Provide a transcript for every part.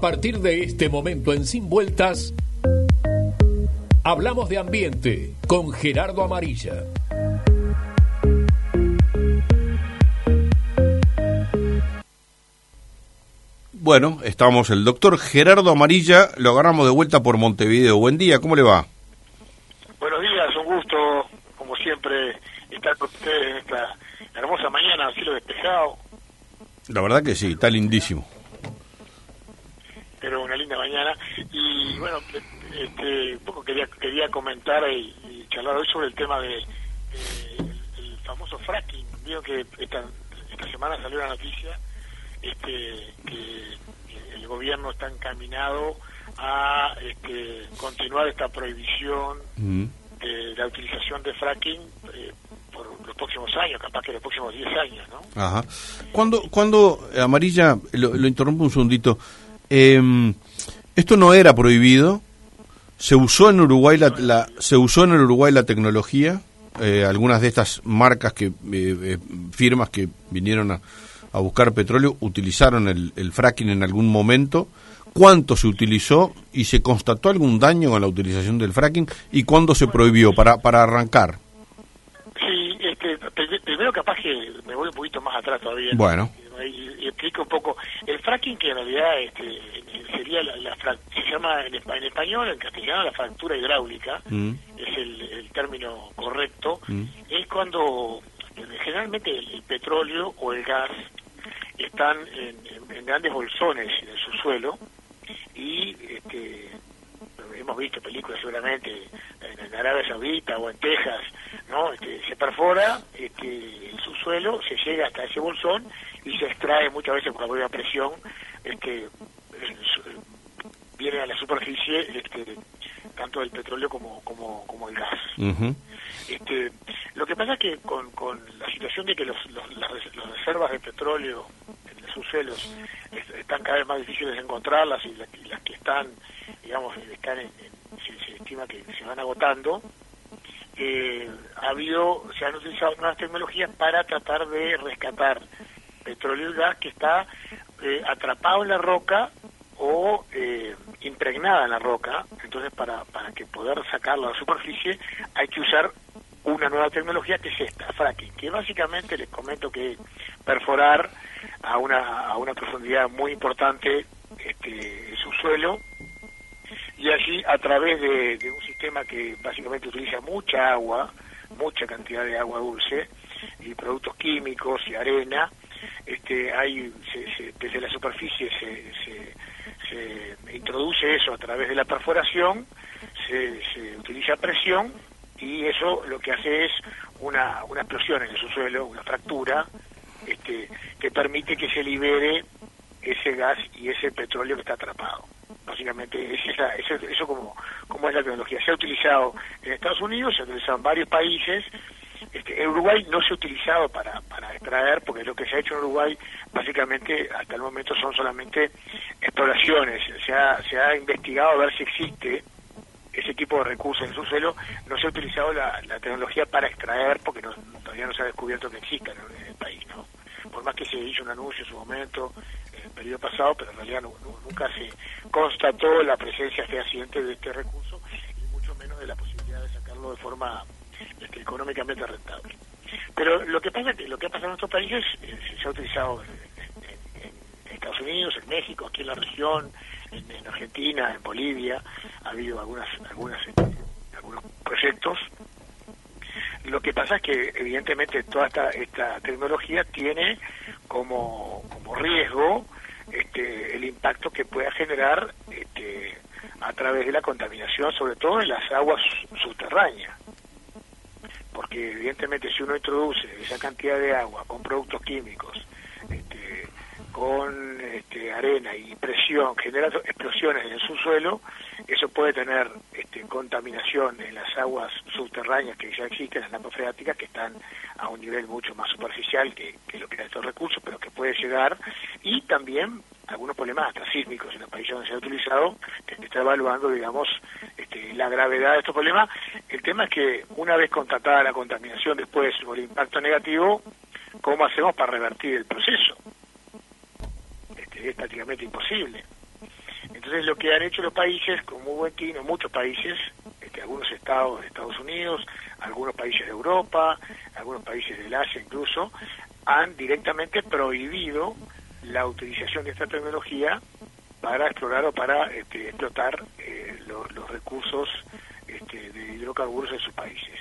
A partir de este momento en Sin Vueltas, hablamos de ambiente con Gerardo Amarilla. Bueno, estamos el doctor Gerardo Amarilla, lo agarramos de vuelta por Montevideo. Buen día, ¿cómo le va? Buenos días, un gusto, como siempre, estar con ustedes en esta hermosa mañana, cielo despejado. La verdad que sí, está lindísimo. Pero una linda mañana. Y bueno, este, un poco quería, quería comentar y, charlar hoy sobre el tema de eh, el, famoso fracking. Veo que esta, esta semana salió la noticia este, que el gobierno está encaminado a este, continuar esta prohibición Mm. de la utilización de fracking eh, por los próximos años, capaz que los próximos 10 años, ¿no? Ajá. Cuando, cuando eh, Amarilla, lo, lo interrumpo un segundito, em, esto no era prohibido, se usó en Uruguay la, la- se usó en el Uruguay la tecnología, eh, algunas de estas marcas que, eh, eh, firmas que vinieron a, a buscar petróleo utilizaron el, el fracking en algún momento. ¿Cuánto se utilizó y se constató algún daño con la utilización del fracking y cuándo se prohibió para, para arrancar? Sí, este, pri- primero capaz que me voy un poquito más atrás todavía. Bueno. Y, y- explico un poco. El fracking que en realidad este, sería la, la fra- se llama en, en español, en castellano, la fractura hidráulica, Mm. es el, el término correcto, Mm. es cuando generalmente el, el petróleo o el gas están en, en- en grandes bolsones en el subsuelo y este, hemos visto películas seguramente en, en Arabia Saudita o en Texas, ¿no? Este, se perfora este, el subsuelo, se llega hasta ese bolsón y se extrae muchas veces por la buena presión, este, viene a la superficie este, tanto el petróleo como, como, como el gas. Este, lo que pasa es que con, con la situación de que los, los- las, las reservas de petróleo en los subsuelos es- están cada vez más difíciles de encontrarlas y, la- y las que están, digamos, están en, en- se, se estima que se van agotando, eh, ha habido, se han utilizado nuevas tecnologías para tratar de rescatar petróleo y gas que está eh, atrapado en la roca o eh, impregnada en la roca. Entonces, para, para que poder sacarlo a la superficie, hay que usar una nueva tecnología que es esta, fracking, que básicamente les comento que perforar a una, a una profundidad muy importante este, el subsuelo y allí a través de, de un sistema que básicamente utiliza mucha agua, mucha cantidad de agua dulce y productos químicos y arena, este, hay, se- se- desde la superficie se, se, introduce eso a través de la perforación, se, se utiliza presión y eso lo que hace es una, una explosión en el subsuelo, una fractura, este, que permite que se libere ese gas y ese petróleo que está atrapado. Básicamente es esa, eso, eso como, como es la tecnología. Se ha utilizado en Estados Unidos, se ha utilizado en varios países. Este, en Uruguay no se ha utilizado para extraer, porque lo que se ha hecho en Uruguay básicamente hasta el momento son solamente exploraciones. Se ha, se ha investigado a ver si existe ese tipo de recursos en su suelo, no se ha utilizado la, la tecnología para extraer porque no, todavía no se ha descubierto que exista en, el país. ¿no? Por más que se hizo un anuncio en su momento, en el periodo pasado, pero en realidad nunca se constató la presencia fehaciente de este recurso y mucho menos de la posibilidad de sacarlo de forma este, económicamente rentable. Pero lo que pasa lo que ha pasado en nuestros países eh, se ha utilizado en, en- Estados Unidos, en México, aquí en la región, en, en Argentina, en Bolivia, ha habido algunas, algunas, eh, algunos proyectos. Lo que pasa es que evidentemente toda esta, esta tecnología tiene como, como riesgo este, el impacto que pueda generar este, a través de la contaminación, sobre todo en las aguas subterráneas porque evidentemente si uno introduce esa cantidad de agua con productos químicos, este, con este, arena y presión, genera explosiones en el subsuelo, eso puede tener este, contaminación en las aguas subterráneas que ya existen, las napas freáticas, que están a un nivel mucho más superficial que, que lo que eran estos recursos, pero que puede llegar, y también algunos problemas hasta sísmicos en los países donde se ha utilizado, se está evaluando, digamos, este, la gravedad de estos problemas. El tema es que una vez constatada la contaminación después o el impacto negativo, ¿cómo hacemos para revertir el proceso? Este, es prácticamente imposible. Entonces lo que han hecho los países, con muy buen tino, muchos países, este, algunos estados de Estados Unidos, algunos países de Europa, algunos países del Asia incluso, han directamente prohibido la utilización de esta tecnología para explorar o para este, explotar eh, los recursos este, de hidrocarburos en sus países.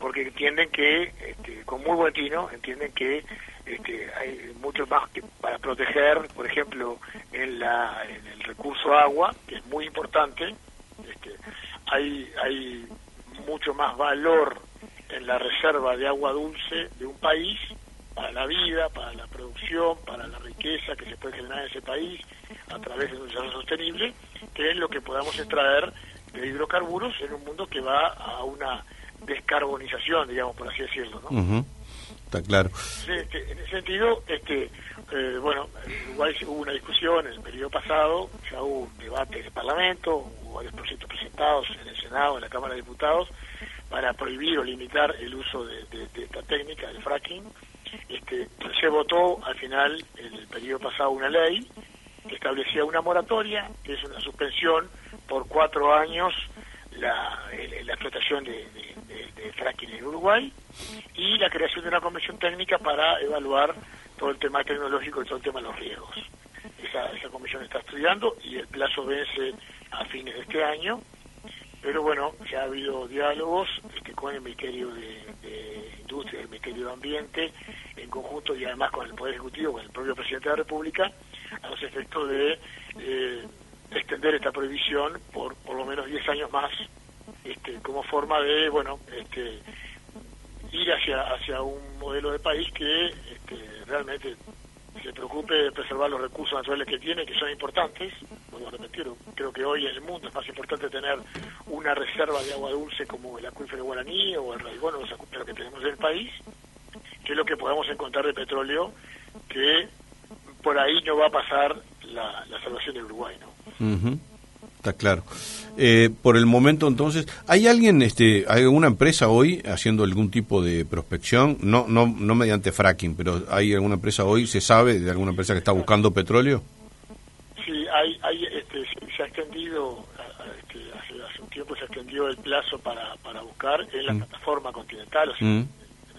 Porque entienden que, este, con muy buen tino, entienden que este, hay mucho más que para proteger, por ejemplo, en, la, en el recurso agua, que es muy importante, este, hay, hay mucho más valor en la reserva de agua dulce de un país para la vida, para la producción, para la riqueza que se puede generar en ese país a través de un desarrollo sostenible, que es lo que podamos extraer de hidrocarburos en un mundo que va a una descarbonización, digamos, por así decirlo, ¿no? Está claro. Este, en ese sentido, este, eh, bueno, igual hubo una discusión en el periodo pasado, ya hubo un debate en el Parlamento, hubo varios proyectos presentados en el Senado, en la Cámara de Diputados, para prohibir o limitar el uso de, esta técnica, del fracking. Este, se votó al final, en el periodo pasado, una ley que establecía una moratoria, que es una suspensión por cuatro años la, la explotación de, fracking en Uruguay y la creación de una comisión técnica para evaluar todo el tema tecnológico y todo el tema de los riesgos. Esa, esa comisión está estudiando y el plazo vence a fines de este año pero bueno, ya ha habido diálogos este, con el Ministerio de, Industria, el Ministerio de Ambiente, en conjunto y además con el Poder Ejecutivo, con el propio Presidente de la República, a los efectos de eh, extender esta prohibición por por lo menos 10 años más, este, como forma de, bueno, este, ir hacia, hacia un modelo de país que este, realmente se preocupe de preservar los recursos naturales que tiene, que son importantes. Vuelvo a repetir, creo que hoy en el mundo es más importante tener una reserva de agua dulce como el acuífero guaraní o el raigón o los acuíferos que tenemos en el país, que es lo que podamos encontrar de petróleo, que por ahí no va a pasar la, salvación del Uruguay, ¿no? Está claro. Eh, por el momento, entonces, ¿hay alguien, este, hay alguna empresa hoy haciendo algún tipo de prospección? No, no, no mediante fracking, pero ¿hay alguna empresa hoy, se sabe de alguna empresa que está buscando petróleo? Sí, hay, hay este, se ha extendido, este, hace, un tiempo se extendió el plazo para, para buscar en la mm. plataforma continental, o sea, mm.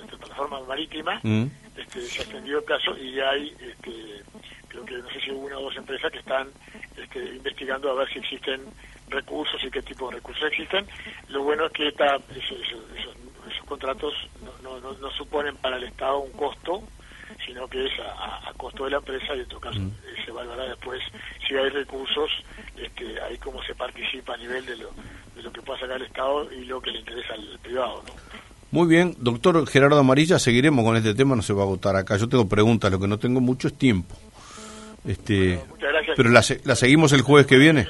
En la plataforma marítima, mm. este, se ha extendido el plazo y hay, este, creo que no sé si una o dos empresas que están este, investigando a ver si existen recursos y qué tipo de recursos existen. Lo bueno es que esta, esos, contratos no, no, no, suponen para el Estado un costo, sino que es a, costo de la empresa y en todo caso mm. eh, se evaluará después si hay recursos, este, ahí cómo se participa a nivel de lo, de lo que pueda sacar el Estado y lo que le interesa al privado. Muy bien, doctor Gerardo Amarilla, seguiremos con este tema, no se va a agotar acá. Yo tengo preguntas, lo que no tengo mucho es tiempo. Este, Pero la, la seguimos el jueves que viene.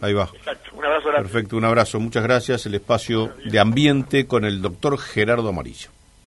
Ahí va. Un abrazo Perfecto, un abrazo. Muchas gracias. El espacio de ambiente con el doctor Gerardo Amarillo.